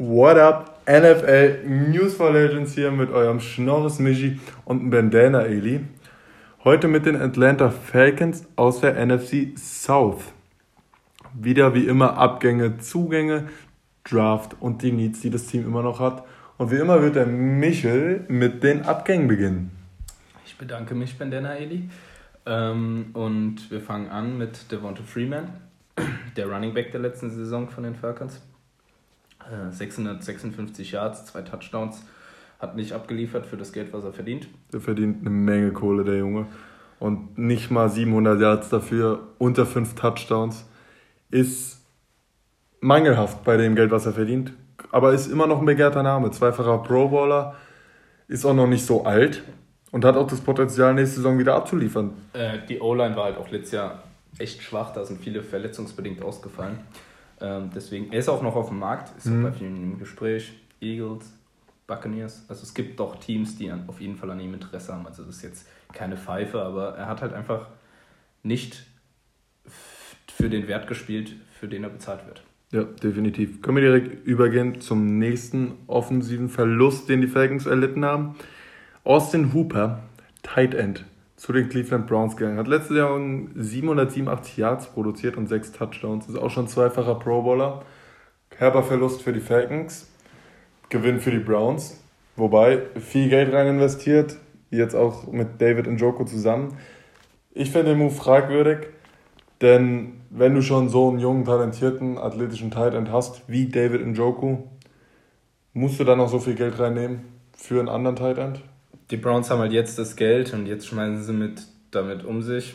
What up? NFL News for Legends hier mit eurem Schnorres Michi und Bandana Eli. Heute mit den Atlanta Falcons aus der NFC South. Wieder wie immer Abgänge, Zugänge, Draft und die Needs, die das Team immer noch hat. Und wie immer wird der Michel mit den Abgängen beginnen. Ich bedanke mich, Bandana Eli. Ähm, und wir fangen an mit Devonta Freeman, der Running Back der letzten Saison von den Falcons. 656 äh, Yards, zwei Touchdowns. Hat nicht abgeliefert für das Geld, was er verdient. Der verdient eine Menge Kohle, der Junge. Und nicht mal 700 Yards dafür, unter fünf Touchdowns. Ist mangelhaft bei dem Geld, was er verdient. Aber ist immer noch ein begehrter Name. Zweifacher Pro Bowler. Ist auch noch nicht so alt. Und hat auch das Potenzial, nächste Saison wieder abzuliefern. Äh, die O-Line war halt auch letztes Jahr echt schwach. Da sind viele verletzungsbedingt ausgefallen. Ähm, deswegen, er ist auch noch auf dem Markt, ist mhm. bei vielen im Gespräch. Eagles, Buccaneers. Also es gibt doch Teams, die an, auf jeden Fall an ihm Interesse haben. Also das ist jetzt keine Pfeife, aber er hat halt einfach nicht für den Wert gespielt, für den er bezahlt wird. Ja, definitiv. Können wir direkt übergehen zum nächsten offensiven Verlust, den die Falcons erlitten haben. Austin Hooper, Tight End, zu den Cleveland Browns gegangen. Hat letztes Jahr 787 Yards produziert und 6 Touchdowns. Ist auch schon zweifacher Pro Bowler. Herber für die Falcons. Gewinn für die Browns. Wobei viel Geld rein investiert. Jetzt auch mit David Njoku zusammen. Ich finde den Move fragwürdig. Denn wenn du schon so einen jungen, talentierten, athletischen Tight End hast wie David Njoku, musst du dann noch so viel Geld reinnehmen für einen anderen Tight End? Die Browns haben halt jetzt das Geld und jetzt schmeißen sie mit, damit um sich.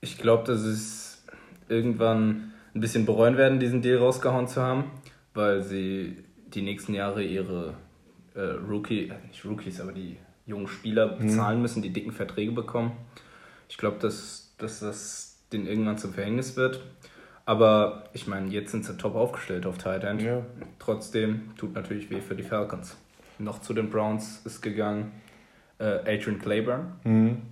Ich glaube, dass es irgendwann ein bisschen bereuen werden, diesen Deal rausgehauen zu haben, weil sie die nächsten Jahre ihre äh, Rookie, äh, nicht Rookies, aber die jungen Spieler mhm. bezahlen müssen, die dicken Verträge bekommen. Ich glaube, dass, dass das denen irgendwann zum Verhängnis wird. Aber ich meine, jetzt sind sie top aufgestellt auf Tight End. Ja. Trotzdem tut natürlich weh für die Falcons. Noch zu den Browns ist gegangen äh, Adrian Claiborne. Mhm.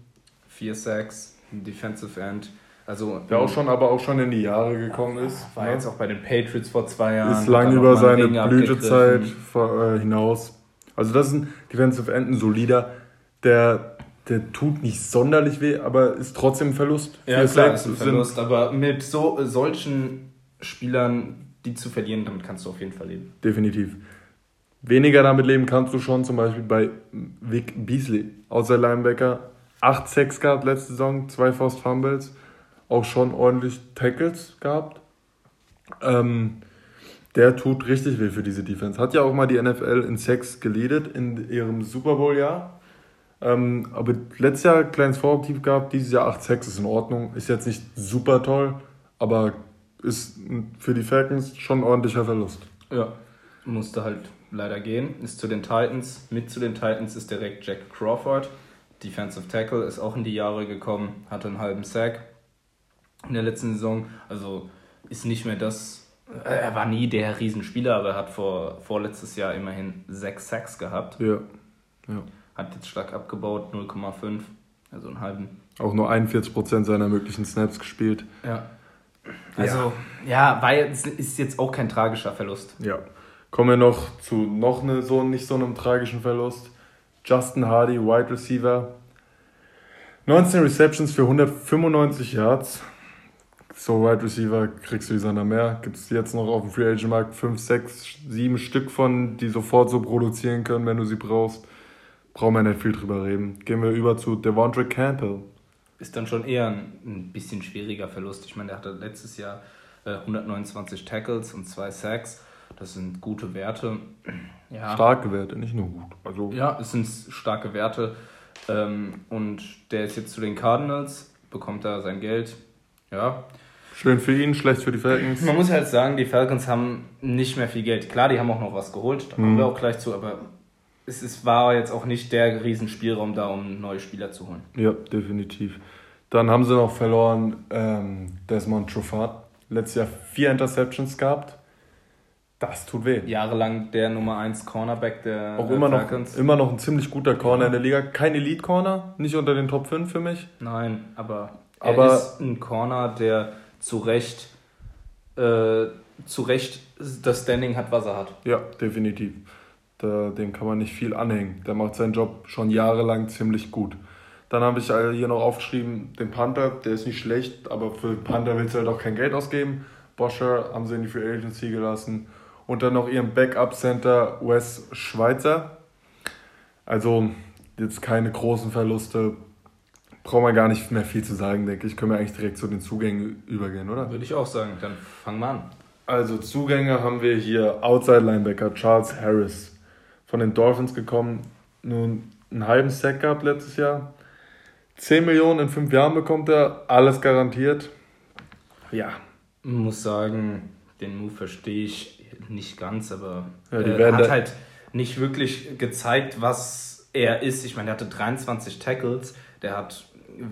Vier Sacks, Defensive End. Also, der auch schon, aber auch schon in die Jahre gekommen ist. War ne? jetzt auch bei den Patriots vor zwei Jahren. Ist lang über seine Blütezeit äh, hinaus. Also das ist ein Defensive End, ein solider, der, der tut nicht sonderlich weh, aber ist trotzdem ein Verlust. Ja, klar, ist ein Verlust, aber mit so, solchen Spielern, die zu verlieren, damit kannst du auf jeden Fall leben. Definitiv. Weniger damit leben kannst du schon zum Beispiel bei Vic Beasley, außer Linebacker. 8 Sacks gehabt letzte Saison, zwei Forced Fumbles, auch schon ordentlich Tackles gehabt. Ähm, der tut richtig weh für diese Defense. Hat ja auch mal die NFL in Sacks geleadet in ihrem Super Bowl-Jahr. Ähm, aber letztes Jahr ein kleines Vorobtief gehabt, dieses Jahr 8 Sacks ist in Ordnung. Ist jetzt nicht super toll, aber ist für die Falcons schon ein ordentlicher Verlust. Ja, musste halt leider gehen, ist zu den Titans. Mit zu den Titans ist direkt Jack Crawford. Defensive Tackle ist auch in die Jahre gekommen, hatte einen halben Sack in der letzten Saison. Also ist nicht mehr das. Äh, er war nie der Riesenspieler, aber er hat vor, vorletztes Jahr immerhin sechs Sacks gehabt. Ja. ja. Hat jetzt stark abgebaut, 0,5, also einen halben. Auch nur 41% seiner möglichen Snaps gespielt. Ja. Also, ja, ja war, ist jetzt auch kein tragischer Verlust. Ja. Kommen wir noch zu noch ne, so nicht so einem tragischen Verlust. Justin Hardy, Wide Receiver. 19 Receptions für 195 Yards. So Wide Receiver kriegst du wie seiner mehr. Gibt es jetzt noch auf dem Free Agent Markt 5, 6, 7 Stück von, die sofort so produzieren können, wenn du sie brauchst. Brauchen wir nicht viel drüber reden. Gehen wir über zu Devontre Campbell. Ist dann schon eher ein, ein bisschen schwieriger Verlust. Ich meine, der hatte letztes Jahr äh, 129 Tackles und 2 Sacks. Das sind gute Werte. Ja. Starke Werte, nicht nur gut. Also ja, es sind starke Werte. Ähm, und der ist jetzt zu den Cardinals, bekommt da sein Geld. Ja. Schön für ihn, schlecht für die Falcons. Man muss halt sagen, die Falcons haben nicht mehr viel Geld. Klar, die haben auch noch was geholt, da kommen mhm. wir auch gleich zu, aber es ist, war jetzt auch nicht der Riesenspielraum da, um neue Spieler zu holen. Ja, definitiv. Dann haben sie noch verloren ähm, Desmond Truffat. Letztes Jahr vier Interceptions gehabt. Das tut weh. Jahrelang der Nummer 1 Cornerback der Auch immer noch, immer noch ein ziemlich guter Corner ja. in der Liga. Kein Elite-Corner, nicht unter den Top 5 für mich. Nein, aber, aber er ist ein Corner, der zu Recht, äh, zu Recht das Standing hat, was er hat. Ja, definitiv. Da, dem kann man nicht viel anhängen. Der macht seinen Job schon jahrelang ziemlich gut. Dann habe ich hier noch aufgeschrieben, den Panther, der ist nicht schlecht, aber für Panther willst du halt auch kein Geld ausgeben. Boscher haben sie in die Free Agency gelassen. Und dann noch ihren Backup-Center Wes Schweizer. Also jetzt keine großen Verluste. Brauchen wir gar nicht mehr viel zu sagen, denke ich. Können wir eigentlich direkt zu den Zugängen übergehen, oder? Würde ich auch sagen. Dann fangen wir an. Also Zugänge haben wir hier Outside Linebacker Charles Harris von den Dolphins gekommen. Nun einen halben Sack gehabt letztes Jahr. 10 Millionen in 5 Jahren bekommt er, alles garantiert. Ja. Ich muss sagen, den Move verstehe ich nicht ganz, aber ja, er hat halt nicht wirklich gezeigt, was er ist. Ich meine, er hatte 23 Tackles, der hat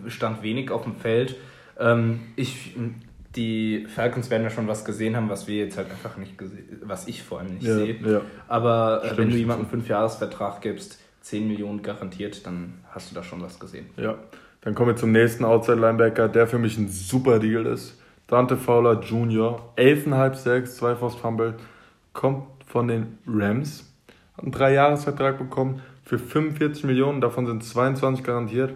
stand wenig auf dem Feld. Ähm, ich, die Falcons werden ja schon was gesehen haben, was wir jetzt halt einfach nicht gesehen, was ich vor allem nicht ja, sehe. Ja. Aber äh, wenn du jemandem einen 5-Jahres-Vertrag gibst, 10 Millionen garantiert, dann hast du da schon was gesehen. Ja. Dann kommen wir zum nächsten Outside-Linebacker, der für mich ein super Deal ist. Dante Fowler Jr., 11,5 6, 2 Force Fumble, kommt von den Rams, hat einen 3-Jahres-Vertrag bekommen für 45 Millionen, davon sind 22 garantiert.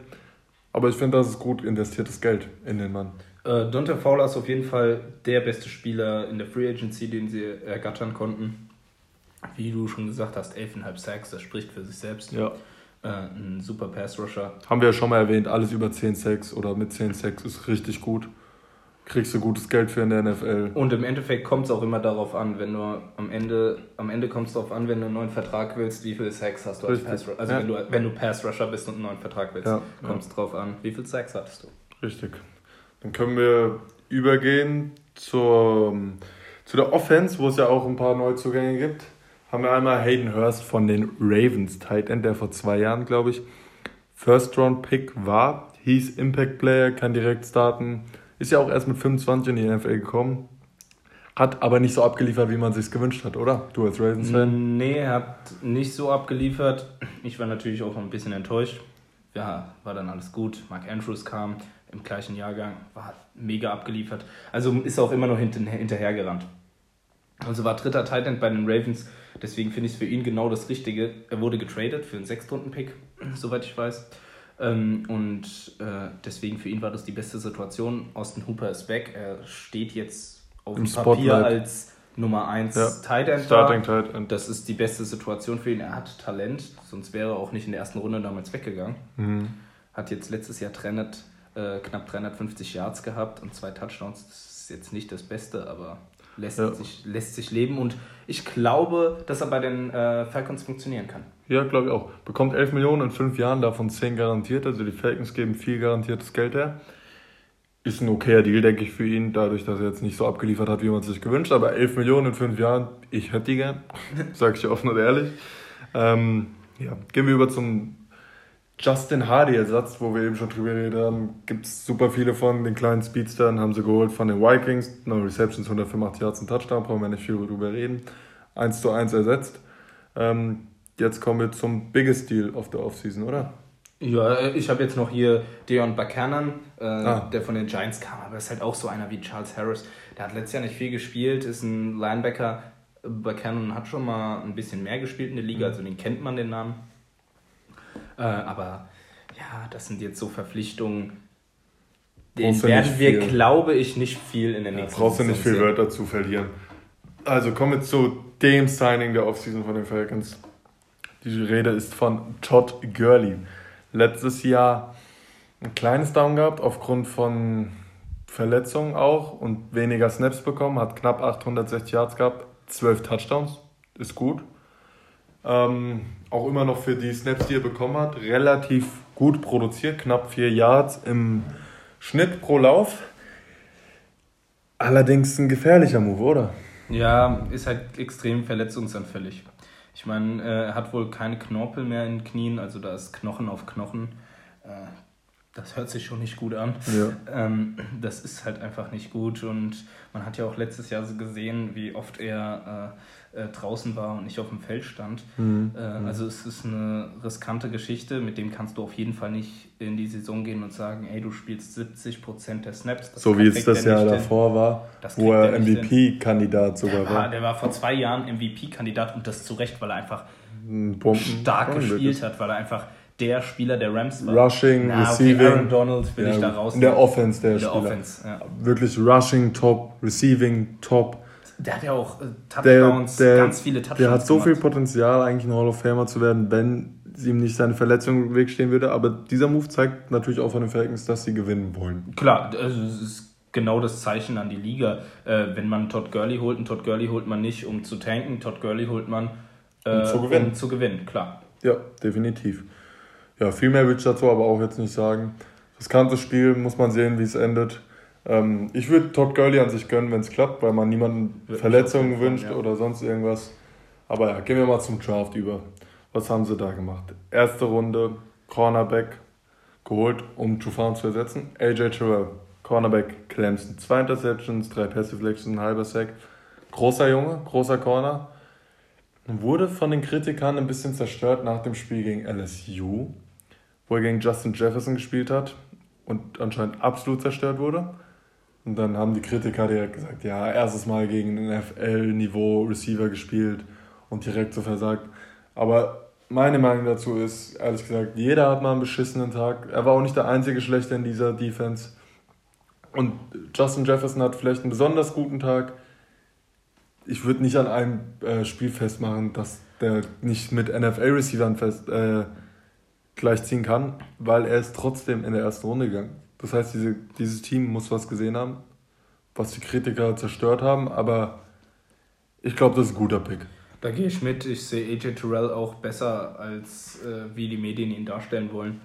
Aber ich finde, das ist gut investiertes Geld in den Mann. Äh, Dante Fowler ist auf jeden Fall der beste Spieler in der Free Agency, den sie ergattern konnten. Wie du schon gesagt hast, 11,5 Sacks, das spricht für sich selbst. Ja. Äh, ein super Pass-Rusher. Haben wir ja schon mal erwähnt, alles über 10 Sacks oder mit 10 Sacks ist richtig gut kriegst du gutes Geld für in der NFL. Und im Endeffekt kommt es auch immer darauf an, wenn du am Ende, am Ende kommt es darauf an, wenn du einen neuen Vertrag willst, wie viel Sacks hast du als Pass Rusher. Also ja. wenn du, wenn du Pass Rusher bist und einen neuen Vertrag willst, ja. kommt es darauf an, wie viel Sacks hattest du. Richtig. Dann können wir übergehen zur, zu der Offense, wo es ja auch ein paar Neuzugänge gibt. Haben wir einmal Hayden Hurst von den Ravens, Tight End, der vor zwei Jahren, glaube ich, First Round Pick war, hieß Impact Player, kann direkt starten ist ja auch erst mit 25 in die NFL gekommen. Hat aber nicht so abgeliefert, wie man sich gewünscht hat, oder? Du als Ravens-Fan? Nee, er hat nicht so abgeliefert. Ich war natürlich auch ein bisschen enttäuscht. Ja, war dann alles gut. Mark Andrews kam im gleichen Jahrgang, war mega abgeliefert. Also ist auch immer noch hinterhergerannt. Also war dritter Titan bei den Ravens. Deswegen finde ich es für ihn genau das Richtige. Er wurde getradet für einen Sechstrunden-Pick, soweit ich weiß. Ähm, und äh, deswegen für ihn war das die beste Situation. Austin Hooper ist weg. Er steht jetzt auf dem Papier als Nummer 1 ja. Tight End. Starting Tight End. Das ist die beste Situation für ihn. Er hat Talent, sonst wäre er auch nicht in der ersten Runde damals weggegangen. Mhm. Hat jetzt letztes Jahr 300, äh, knapp 350 Yards gehabt und zwei Touchdowns. Das ist jetzt nicht das Beste, aber lässt, ja. sich, lässt sich leben. Und ich glaube, dass er bei den äh, Falcons funktionieren kann. Ja, glaube ich auch. Bekommt 11 Millionen in 5 Jahren, davon 10 garantiert. Also die Falcons geben viel garantiertes Geld her. Ist ein okayer Deal, denke ich, für ihn, dadurch, dass er jetzt nicht so abgeliefert hat, wie man es sich gewünscht. Aber 11 Millionen in 5 Jahren, ich hätte die gern. Sag ich offen und ehrlich. Ähm, ja, gehen wir über zum Justin Hardy-Ersatz, wo wir eben schon drüber geredet haben. Gibt es super viele von den kleinen Speedstern, haben sie geholt von den Vikings. No Receptions, 185 Yards und Touchdown, brauchen wir nicht viel drüber reden. 1 zu 1 ersetzt. Ähm, Jetzt kommen wir zum Biggest Deal of the Offseason, oder? Ja, ich habe jetzt noch hier Deon Buchanan, äh, ah. der von den Giants kam, aber ist halt auch so einer wie Charles Harris. Der hat letztes Jahr nicht viel gespielt, ist ein Linebacker. Buchanan hat schon mal ein bisschen mehr gespielt in der Liga, mhm. also den kennt man den Namen. Äh, aber ja, das sind jetzt so Verpflichtungen, den werden wir, glaube ich, nicht viel in der nächsten ja, Brauchst du nicht viel Wörter zu verlieren. Also kommen wir zu dem Signing der Offseason von den Falcons. Die Rede ist von Todd Gurley. Letztes Jahr ein kleines Down gehabt, aufgrund von Verletzungen auch und weniger Snaps bekommen, hat knapp 860 Yards gehabt, 12 Touchdowns, ist gut. Ähm, auch immer noch für die Snaps, die er bekommen hat, relativ gut produziert, knapp 4 Yards im Schnitt pro Lauf. Allerdings ein gefährlicher Move, oder? Ja, ist halt extrem verletzungsanfällig. Ich meine, er hat wohl keine Knorpel mehr in den Knien, also da ist Knochen auf Knochen. Äh, das hört sich schon nicht gut an. Ja. Ähm, das ist halt einfach nicht gut und man hat ja auch letztes Jahr so gesehen, wie oft er äh, äh, draußen war und nicht auf dem Feld stand. Mhm. Äh, also es ist eine riskante Geschichte, mit dem kannst du auf jeden Fall nicht in die Saison gehen und sagen, ey, du spielst 70% der Snaps. Das So wie es das Jahr davor war, wo er MVP-Kandidat sogar Der war, war. der war vor zwei Jahren MVP-Kandidat und das zu Recht, weil er einfach Ein Bomben- stark Bomben- gespielt hat, weil er einfach der Spieler der Rams war. Rushing, Na, okay, Receiving. Aaron Donald will Ja, ich da raus. in der Offense der der Spieler. Offense, ja. Wirklich Rushing top, Receiving top. Der hat ja auch äh, Der, Touchdowns, der, ganz viele Touchdowns. der hat so viel gemacht. Potenzial, eigentlich ein Hall of Famer zu werden, wenn ihm nicht seine Verletzung im Weg stehen würde. Aber dieser Move zeigt natürlich auch von den Falcons, dass sie gewinnen wollen. Klar, also es ist genau das Zeichen an die Liga. Äh, wenn man Todd Gurley holt, und Todd Gurley holt man nicht, um zu tanken, Todd Gurley holt man äh, Um zu gewinnen. Um zu gewinnen, klar. Ja, definitiv. Ja, viel mehr will ich dazu aber auch jetzt nicht sagen. Riskantes Spiel, muss man sehen, wie es endet. Ähm, ich würde Todd Gurley an sich gönnen, wenn es klappt, weil man niemanden Würde mich Verletzungen Fall, wünscht ja. oder sonst irgendwas. Aber ja, gehen wir mal zum Draft über. Was haben sie da gemacht? Erste Runde, Cornerback geholt, um Trufant zu ersetzen. AJ Terrell, Cornerback Clemson. Zwei Interceptions, drei Passive Deflections, ein halber Sack. Großer Junge, großer Corner. Wurde von den Kritikern ein bisschen zerstört nach dem Spiel gegen LSU, wo er gegen Justin Jefferson gespielt hat und anscheinend absolut zerstört wurde. Und dann haben die Kritiker direkt gesagt, ja, erstes Mal gegen NFL-Niveau Receiver gespielt und direkt so versagt. Aber meine Meinung dazu ist, ehrlich gesagt, jeder hat mal einen beschissenen Tag. Er war auch nicht der einzige Schlechte in dieser Defense. Und Justin Jefferson hat vielleicht einen besonders guten Tag. Ich würde nicht an einem äh, Spiel festmachen, dass der nicht mit NFL-Receivern fest äh, gleichziehen kann, weil er ist trotzdem in der ersten Runde gegangen. Das heißt, diese, dieses Team muss was gesehen haben, was die Kritiker zerstört haben, aber ich glaube, das ist ein guter Pick. Da gehe ich mit. Ich sehe AJ Terrell auch besser, als äh, wie die Medien ihn darstellen wollen.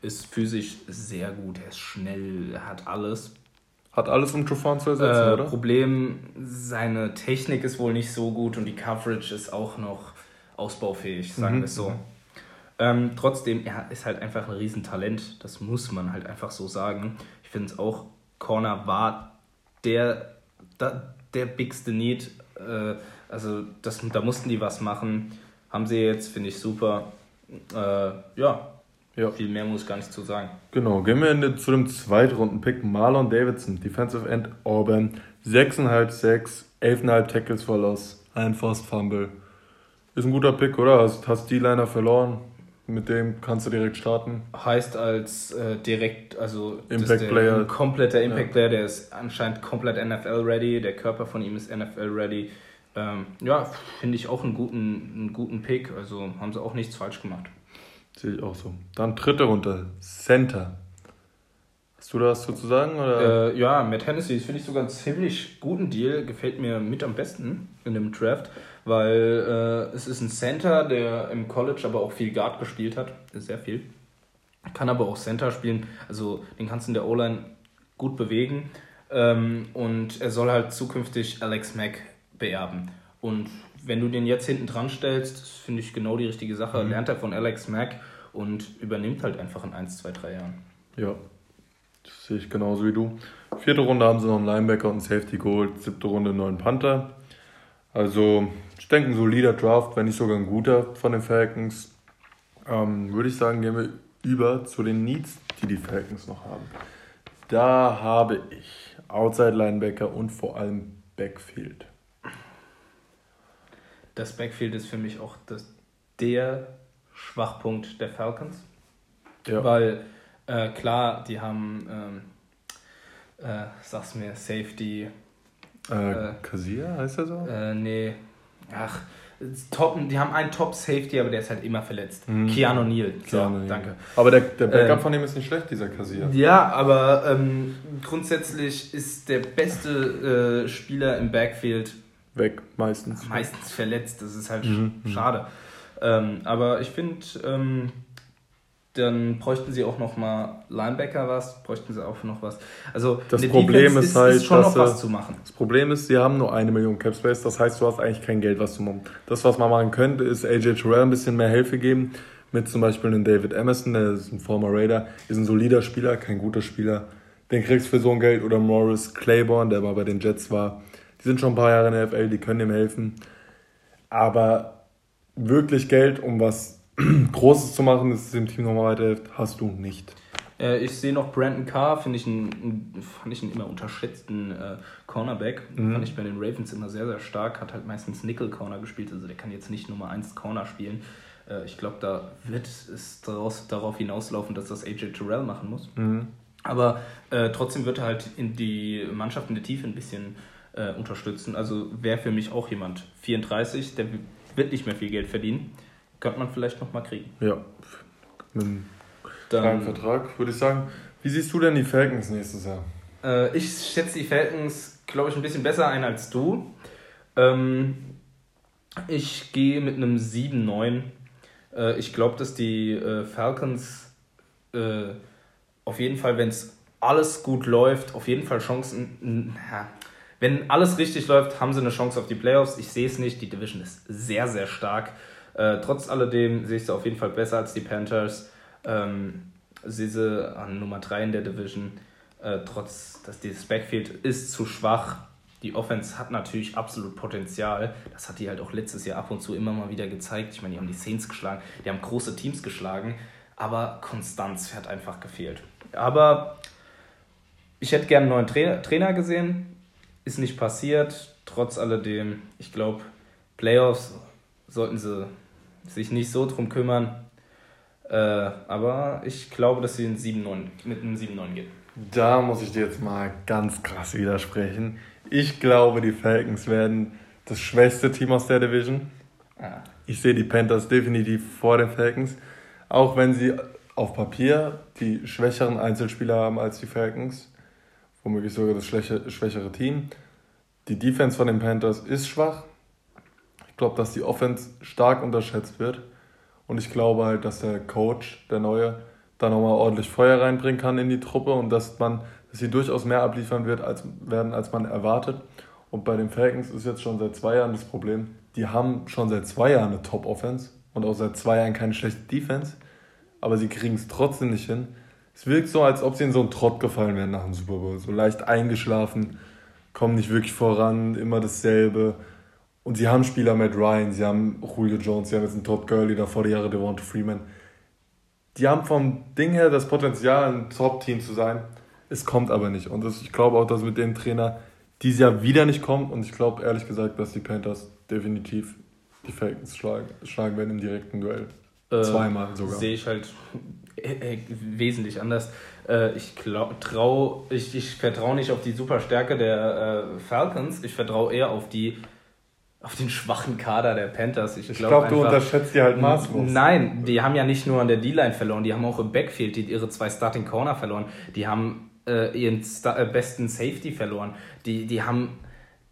Ist physisch sehr gut. Er ist schnell, er hat alles. Hat alles, um Trufant zu ersetzen, Äh, oder? Problem, seine Technik ist wohl nicht so gut und die Coverage ist auch noch ausbaufähig, sagen Mhm. wir es so. Ähm, trotzdem, er ist halt einfach ein Riesentalent. Das muss man halt einfach so sagen. Ich finde es auch, Corner war der, da, der bigste Need. Äh, also das, da mussten die was machen. Haben sie jetzt, finde ich super. Äh, ja, Ja. viel mehr muss ich gar nicht zu sagen. Genau, gehen wir zu dem Zweitrunden-Pick. Marlon Davidson, Defensive End Auburn. 6,5 Sacks, 11,5 Tackles for Loss, ein Forced Fumble. Ist ein guter Pick, oder? Hast, hast D-Liner verloren. Mit dem kannst du direkt starten. heißt als äh, direkt, also Impact Player. ein kompletter Impact Ja. Player, der ist anscheinend komplett NFL ready, der Körper von ihm ist NFL ready. Ähm, ja, finde ich auch einen guten, einen guten Pick, also haben sie auch nichts falsch gemacht. Sehe ich auch so. Dann dritte Runde, Center. Hast du da was zu sagen? Oder? Äh, ja, Matt Hennessy finde ich sogar einen ziemlich guten Deal, gefällt mir mit am besten in dem Draft, weil äh, es ist ein Center, der im College aber auch viel Guard gespielt hat, sehr viel. Kann aber auch Center spielen, also den kannst du in der O-Line gut bewegen ähm, und er soll halt zukünftig Alex Mack beerben. Und wenn du den jetzt hinten dran stellst, finde ich genau die richtige Sache, lernt er von Alex Mack und übernimmt halt einfach in 1, 2, 3 Jahren. Ja, das sehe ich genauso wie du. Vierte Runde haben sie noch einen Linebacker und einen Safety geholt. Siebte Runde einen neuen Panther. Also, ich denke, ein solider Draft, wenn nicht sogar ein guter von den Falcons. Ähm, würde ich sagen, gehen wir über zu den Needs, die die Falcons noch haben. Da habe ich Outside Linebacker und vor allem Backfield. Das Backfield ist für mich auch das, der Schwachpunkt der Falcons. Ja, Weil äh, klar, die haben, ähm, äh, sag's mir, Safety, äh, Kasia heißt er so? äh, nee, ach, top, die haben einen Top Safety, aber der ist halt immer verletzt. Mhm. Keanu Neal, so, Keanu, ja. danke. Aber der, der Backup Ähm, von ihm ist nicht schlecht, dieser Kasia. Ja, aber ähm, grundsätzlich ist der beste äh, Spieler im Backfield Weg, meistens. meistens verletzt. Das ist halt Mhm, sch- schade. Ähm, aber ich finde, ähm, dann bräuchten sie auch noch mal Linebacker was, bräuchten sie auch noch was. Also Das Problem Defense ist halt, schon dass noch was sie- zu machen. Das Problem ist, sie haben nur eine Million Cap Space, das heißt, du hast eigentlich kein Geld, was zu machen. Das, was man machen könnte, ist AJ Terrell ein bisschen mehr Hilfe geben, Mit zum Beispiel einem David Emerson, der ist ein former Raider, ist ein solider Spieler, kein guter Spieler. Den kriegst du für so ein Geld. Oder Morris Claiborne, der mal bei den Jets war. Die sind schon ein paar Jahre in der FL, die können ihm helfen. Aber wirklich Geld, um was Großes zu machen, dass es dem Team nochmal weiterhilft, hast du nicht. Äh, ich sehe noch Brandon Carr, finde ich einen, fand ich einen immer unterschätzten äh, Cornerback. Mhm. Fand ich bei den Ravens immer sehr, sehr stark. Hat halt meistens Nickel Corner gespielt, also der kann jetzt nicht Nummer 1 Corner spielen. Äh, ich glaube, da wird es daraus, darauf hinauslaufen, dass das AJ Terrell machen muss. Mhm. Aber äh, trotzdem wird er halt in die Mannschaft in der Tiefe ein bisschen äh, unterstützen. Also wäre für mich auch jemand 34, der wird nicht mehr viel Geld verdienen. Könnte man vielleicht noch mal kriegen. Ja, mit einem kleinen Vertrag würde ich sagen. Wie siehst du denn die Falcons nächstes Jahr? Äh, ich schätze die Falcons, glaube ich, ein bisschen besser ein als du. Ähm, ich gehe mit einem 7-9. Äh, ich glaube, dass die äh, Falcons äh, auf jeden Fall, wenn es alles gut läuft, auf jeden Fall Chancen. Ja, wenn alles richtig läuft, haben sie eine Chance auf die Playoffs. Ich sehe es nicht. Die Division ist sehr, sehr stark. Äh, trotz alledem sehe ich sie auf jeden Fall besser als die Panthers. Ähm, sehe sie an Nummer 3 in der Division. Äh, trotz, dass dieses Backfield ist zu schwach. Die Offense hat natürlich absolut Potenzial. Das hat die halt auch letztes Jahr ab und zu immer mal wieder gezeigt. Ich meine, die haben die Saints geschlagen, die haben große Teams geschlagen, aber Konstanz hat einfach gefehlt. Aber ich hätte gerne einen neuen Trainer, Trainer gesehen. Ist nicht passiert. Trotz alledem, ich glaube, Playoffs sollten sie sich nicht so drum kümmern. Äh, aber ich glaube, dass sie in 7, 9, mit einem 7-9 gehen. Da muss ich dir jetzt mal ganz krass widersprechen. Ich glaube, die Falcons werden das schwächste Team aus der Division. Ah. Ich sehe die Panthers definitiv vor den Falcons. Auch wenn sie auf Papier die schwächeren Einzelspieler haben als die Falcons. Womöglich sogar das schwächere Team. Die Defense von den Panthers ist schwach. Glaube, dass die Offense stark unterschätzt wird. Und ich glaube halt, dass der Coach, der neue, da nochmal ordentlich Feuer reinbringen kann in die Truppe und dass man, dass sie durchaus mehr abliefern wird, als, werden, als man erwartet. Und bei den Falcons ist jetzt schon seit zwei Jahren das Problem, die haben schon seit zwei Jahren eine Top-Offense und auch seit zwei Jahren keine schlechte Defense, aber sie kriegen es trotzdem nicht hin. Es wirkt so, als ob sie in so einen Trott gefallen wären nach dem Super Bowl. So leicht eingeschlafen, kommen nicht wirklich voran, immer dasselbe. Und sie haben Spieler Matt Ryan, sie haben Julio Jones, sie haben jetzt einen Todd Gurley, davor die Jahre Devonta Freeman. Die haben vom Ding her das Potenzial, ein Top-Team zu sein. Es kommt aber nicht. Und das, ich glaube auch, dass mit dem Trainer dieses Jahr wieder nicht kommt. Und ich glaube ehrlich gesagt, dass die Panthers definitiv die Falcons schlagen, schlagen werden im direkten Duell. Äh, Zweimal sogar. Sehe ich halt äh, wesentlich anders. Äh, ich, trau, ich, ich vertraue nicht auf die Superstärke der äh, Falcons. Ich vertraue eher auf die auf den schwachen Kader der Panthers. Ich glaube, glaub, du unterschätzt die halt maßlos. Nein, die haben ja nicht nur an der D-Line verloren, die haben auch im Backfield die, ihre zwei Starting Corner verloren. Die haben äh, ihren Star äh, besten Safety verloren. Die, die haben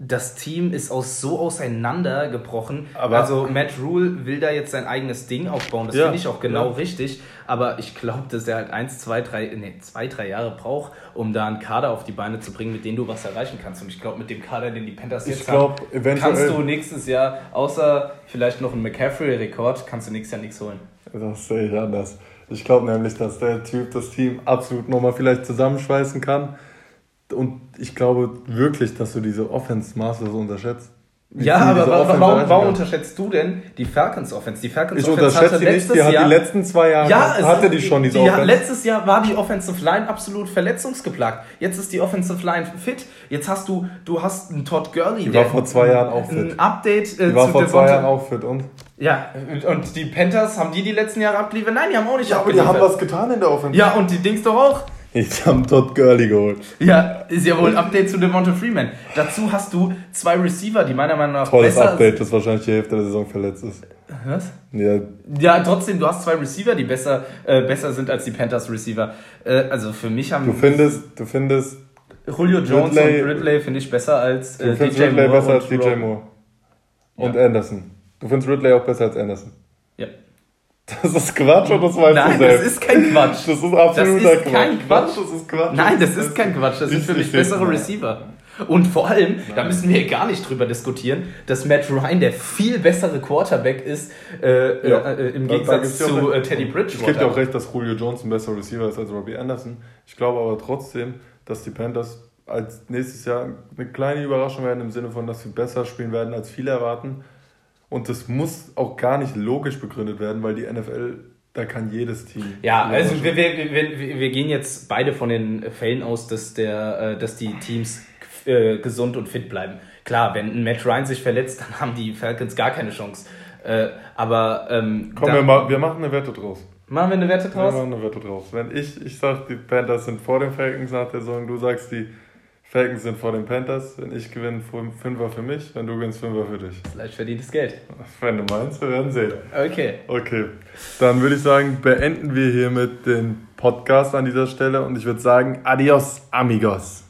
das Team ist aus so auseinandergebrochen. Aber also Matt Rule will da jetzt sein eigenes Ding aufbauen. Das ja, finde ich auch genau ja. richtig. Aber ich glaube, dass er halt eins, zwei, drei, nee, zwei, drei Jahre braucht, um da einen Kader auf die Beine zu bringen, mit dem du was erreichen kannst. Und ich glaube, mit dem Kader, den die Panthers jetzt glaub, haben, kannst du nächstes Jahr, außer vielleicht noch einen McCaffrey-Rekord, kannst du nächstes Jahr nichts holen. Das sehe ich anders. Ich glaube nämlich, dass der Typ das Team absolut nochmal vielleicht zusammenschweißen kann und ich glaube wirklich, dass du diese Offense maßlos unterschätzt. Ja, aber warum, warum, warum unterschätzt du denn die Falcons Offense? Die Falcons ich Offense unterschätze sie nicht, die hat Jahr, die letzten zwei Jahre ja, hatte die schon diese die, Offense. Letztes Jahr war die Offensive Line absolut verletzungsgeplagt. Jetzt ist die Offensive Line fit. Jetzt hast du, du hast einen Todd Gurley. Die war vor zwei Jahren auch fit. Ein Update äh, die war vor zwei Jahren auch fit und? Ja, und die Panthers, haben die die letzten Jahre abgeliefert? Nein, die haben auch nicht ja, abgeliefert. aber die haben was getan in der Offense. Ja, und die Dings doch auch. Ich habe Todd Gurley geholt. Ja, ist ja wohl ein Update zu Devonta Freeman. Dazu hast du zwei Receiver, die meiner Meinung nach Tolles besser Update, das wahrscheinlich die Hälfte der Saison verletzt ist. Was? Ja. Ja, trotzdem, du hast zwei Receiver, die besser, äh, besser sind als die Panthers Receiver. Äh, also für mich haben... Du findest, du findest... Julio Jones Ridley, und Ridley finde ich besser als äh, DJ Ridley Moore besser als DJ Moore. Und ja. Anderson. Du findest Ridley auch besser als Anderson. Ja. Das ist Quatsch und das weißt Nein, du selbst. Nein, das ist kein Quatsch. Das ist absoluter das ist Quatsch. Kein Quatsch. Das ist Quatsch. Nein, das ist kein Quatsch. Das sind für mich bessere Receiver. Und vor allem, Nein. da müssen wir gar nicht drüber diskutieren, dass Matt Ryan der viel bessere Quarterback ist äh, ja. äh, im Gegensatz zu äh, Teddy Bridgewater. Ich gebe dir auch recht, dass Julio Jones ein besserer Receiver ist als Robbie Anderson. Ich glaube aber trotzdem, dass die Panthers als nächstes Jahr eine kleine Überraschung werden im Sinne von, dass sie besser spielen werden, als viele erwarten. Und das muss auch gar nicht logisch begründet werden, weil die NFL, da kann jedes Team. Ja, also wir, wir, wir, wir gehen jetzt beide von den Fällen aus, dass, der, äh, dass die Teams äh, gesund und fit bleiben. Klar, wenn ein Matt Ryan sich verletzt, dann haben die Falcons gar keine Chance. Äh, aber. Ähm, Komm, wir, ma wir machen eine Wette draus. Machen wir eine Wette draus? Wir machen eine Wette draus. Wenn ich, ich sage, die Panthers sind vor den Falcons nach der Saison, du sagst, die Falcons sind vor den Panthers. Wenn ich gewinne, Fünfer für mich. Wenn du gewinnst, Fünfer für dich. Das ist leicht verdientes Geld. Wenn du meinst, wir werden sehen. Okay. Okay. Dann würde ich sagen, beenden wir hiermit den Podcast an dieser Stelle und ich würde sagen, adios, amigos.